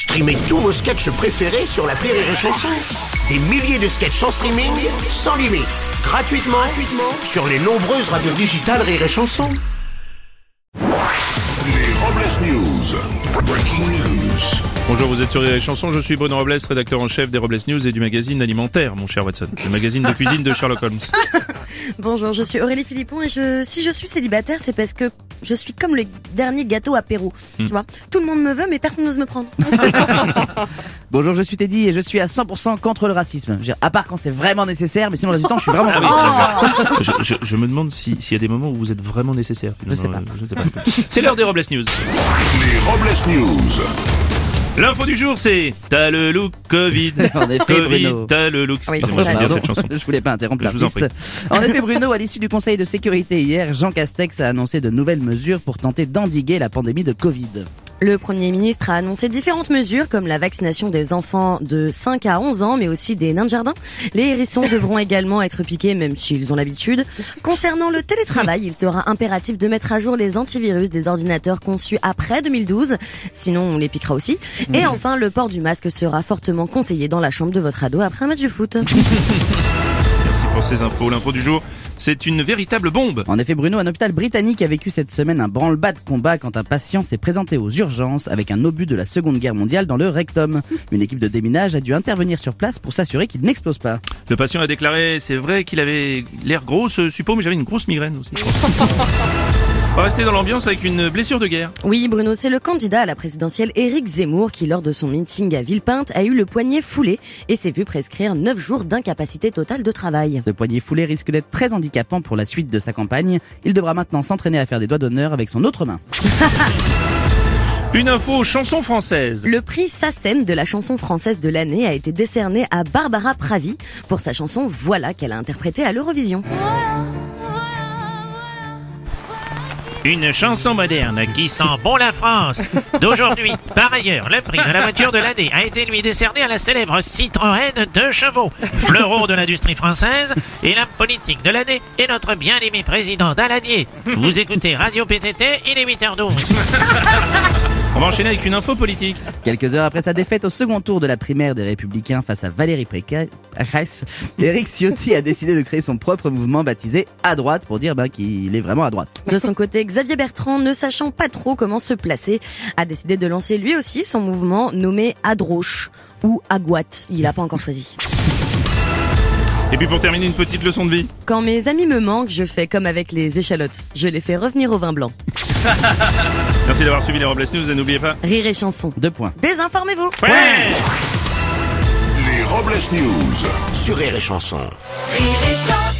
Streamez tous vos sketchs préférés sur la Rire et Chanson. Des milliers de sketchs en streaming, sans limite, gratuitement, gratuitement sur les nombreuses radios digitales Rire et Chanson. Les Robles News. Breaking news. Bonjour, vous êtes sur les chansons, je suis Bruno Robles, rédacteur en chef des Robles News et du magazine alimentaire, mon cher Watson. Le magazine de cuisine de Sherlock Holmes. Bonjour, je suis Aurélie Philippon et je, si je suis célibataire, c'est parce que je suis comme le dernier gâteau apéro. Tu vois, tout le monde me veut, mais personne n'ose me prendre. Bonjour, je suis Teddy et je suis à 100% contre le racisme. Je veux dire, à part quand c'est vraiment nécessaire, mais sinon le reste du temps, je suis vraiment Ah oui, je, je- je me demande si- s'il y a des moments où vous êtes vraiment nécessaire. Je sais finalement, euh, je sais pas. C'est l'heure des Robles News. Les Robles News. L'info du jour, c'est T'as le look Covid. En effet, Covid, Bruno. t'as le look. Oui, Excusez-moi, Pardon, cette chanson. Je voulais pas interrompre Je vous en l'artiste. En effet, Bruno, à l'issue du Conseil de sécurité hier, Jean Castex a annoncé de nouvelles mesures pour tenter d'endiguer la pandémie de Covid. Le Premier ministre a annoncé différentes mesures comme la vaccination des enfants de 5 à 11 ans, mais aussi des nains de jardin. Les hérissons devront également être piqués, même s'ils ont l'habitude. Concernant le télétravail, il sera impératif de mettre à jour les antivirus des ordinateurs conçus après 2012, sinon on les piquera aussi. Et enfin, le port du masque sera fortement conseillé dans la chambre de votre ado après un match de foot. Merci pour ces infos. L'info du jour, c'est une véritable bombe. En effet, Bruno, un hôpital britannique a vécu cette semaine un branle-bas de combat quand un patient s'est présenté aux urgences avec un obus de la Seconde Guerre mondiale dans le rectum. Une équipe de déminage a dû intervenir sur place pour s'assurer qu'il n'explose pas. Le patient a déclaré, c'est vrai qu'il avait l'air gros ce suppôt, mais j'avais une grosse migraine aussi. On va rester dans l'ambiance avec une blessure de guerre. Oui, Bruno, c'est le candidat à la présidentielle Éric Zemmour qui, lors de son meeting à Villepinte, a eu le poignet foulé et s'est vu prescrire 9 jours d'incapacité totale de travail. Ce poignet foulé risque d'être très handicapant pour la suite de sa campagne. Il devra maintenant s'entraîner à faire des doigts d'honneur avec son autre main. Une info chanson française. Le prix SACEM de la chanson française de l'année a été décerné à Barbara Pravi pour sa chanson Voilà qu'elle a interprété à l'Eurovision. Une chanson moderne qui sent bon la France d'aujourd'hui. Par ailleurs, le prix de la voiture de l'année a été lui décerné à la célèbre Citroën 2 chevaux, fleuron de l'industrie française, et la politique de l'année est notre bien-aimé président Daladier. Vous écoutez Radio PTT, il est 8h12. On va enchaîner avec une info politique. Quelques heures après sa défaite au second tour de la primaire des Républicains face à Valérie Pécresse, Eric Ciotti a décidé de créer son propre mouvement baptisé À droite pour dire ben, qu'il est vraiment à droite. De son côté, Xavier Bertrand, ne sachant pas trop comment se placer, a décidé de lancer lui aussi son mouvement nommé Adroche ou Aguat. Il n'a pas encore choisi. Et puis pour terminer, une petite leçon de vie. Quand mes amis me manquent, je fais comme avec les échalotes. Je les fais revenir au vin blanc. Merci d'avoir suivi les Robles News et n'oubliez pas. Rire et chanson. Deux points. Désinformez-vous. Ouais Les Robles News. Sur Rire et Chanson. Rire et chanson